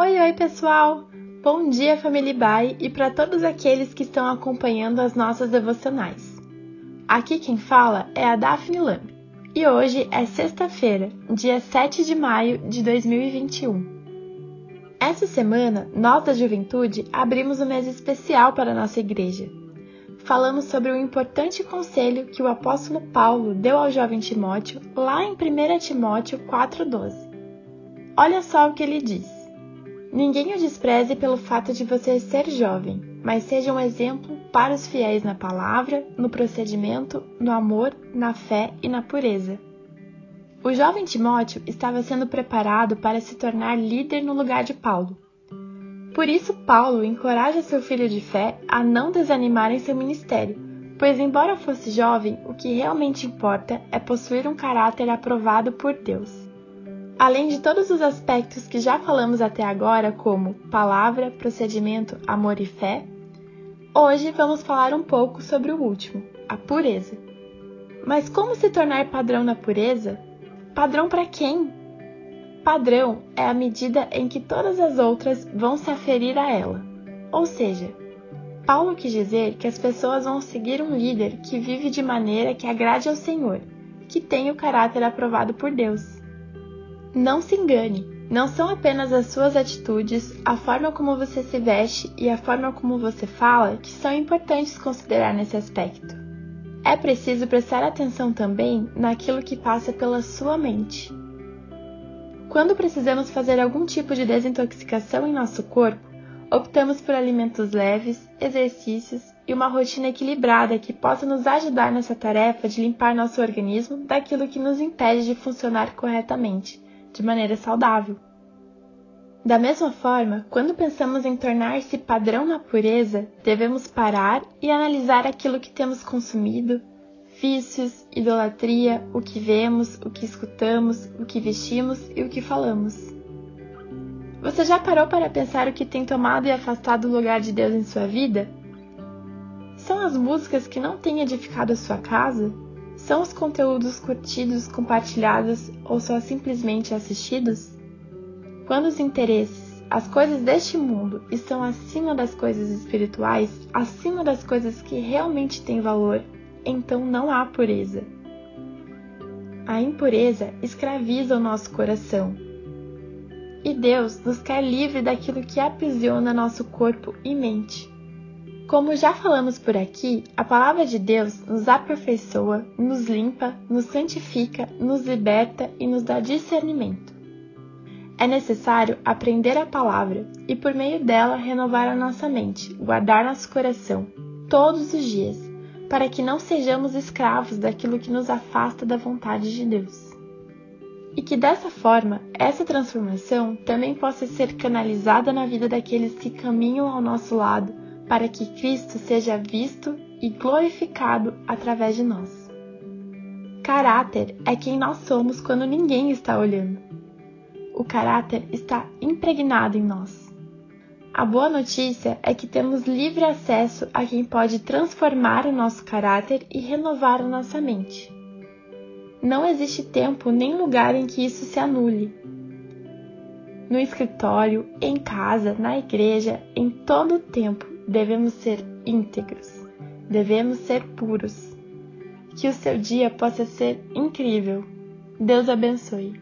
Oi, oi, pessoal! Bom dia, família Bai, e para todos aqueles que estão acompanhando as nossas devocionais. Aqui quem fala é a Daphne Lame, e hoje é sexta-feira, dia 7 de maio de 2021. Essa semana, nós da juventude abrimos um mês especial para a nossa igreja. Falamos sobre o importante conselho que o apóstolo Paulo deu ao jovem Timóteo lá em 1 Timóteo 4,12. Olha só o que ele diz. Ninguém o despreze pelo fato de você ser jovem, mas seja um exemplo para os fiéis na palavra, no procedimento, no amor, na fé e na pureza. O jovem Timóteo estava sendo preparado para se tornar líder no lugar de Paulo. Por isso, Paulo encoraja seu filho de fé a não desanimar em seu ministério, pois, embora fosse jovem, o que realmente importa é possuir um caráter aprovado por Deus. Além de todos os aspectos que já falamos até agora, como palavra, procedimento, amor e fé, hoje vamos falar um pouco sobre o último, a pureza. Mas como se tornar padrão na pureza? Padrão para quem? Padrão é a medida em que todas as outras vão se aferir a ela. Ou seja, Paulo quis dizer que as pessoas vão seguir um líder que vive de maneira que agrade ao Senhor, que tem o caráter aprovado por Deus. Não se engane, não são apenas as suas atitudes, a forma como você se veste e a forma como você fala que são importantes considerar nesse aspecto. É preciso prestar atenção também naquilo que passa pela sua mente. Quando precisamos fazer algum tipo de desintoxicação em nosso corpo, optamos por alimentos leves, exercícios e uma rotina equilibrada que possa nos ajudar nessa tarefa de limpar nosso organismo daquilo que nos impede de funcionar corretamente de maneira saudável. Da mesma forma, quando pensamos em tornar-se padrão na pureza, devemos parar e analisar aquilo que temos consumido, vícios, idolatria, o que vemos, o que escutamos, o que vestimos e o que falamos. Você já parou para pensar o que tem tomado e afastado o lugar de Deus em sua vida? São as músicas que não têm edificado a sua casa? São os conteúdos curtidos, compartilhados ou só simplesmente assistidos? Quando os interesses, as coisas deste mundo estão acima das coisas espirituais, acima das coisas que realmente têm valor, então não há pureza. A impureza escraviza o nosso coração. E Deus nos quer livre daquilo que aprisiona nosso corpo e mente. Como já falamos por aqui, a palavra de Deus nos aperfeiçoa, nos limpa, nos santifica, nos liberta e nos dá discernimento. É necessário aprender a palavra e, por meio dela, renovar a nossa mente, guardar nosso coração, todos os dias, para que não sejamos escravos daquilo que nos afasta da vontade de Deus. E que dessa forma, essa transformação também possa ser canalizada na vida daqueles que caminham ao nosso lado para que Cristo seja visto e glorificado através de nós. Caráter é quem nós somos quando ninguém está olhando. O caráter está impregnado em nós. A boa notícia é que temos livre acesso a quem pode transformar o nosso caráter e renovar a nossa mente. Não existe tempo nem lugar em que isso se anule. No escritório, em casa, na igreja, em todo o tempo, devemos ser íntegros, devemos ser puros. Que o seu dia possa ser incrível. Deus abençoe.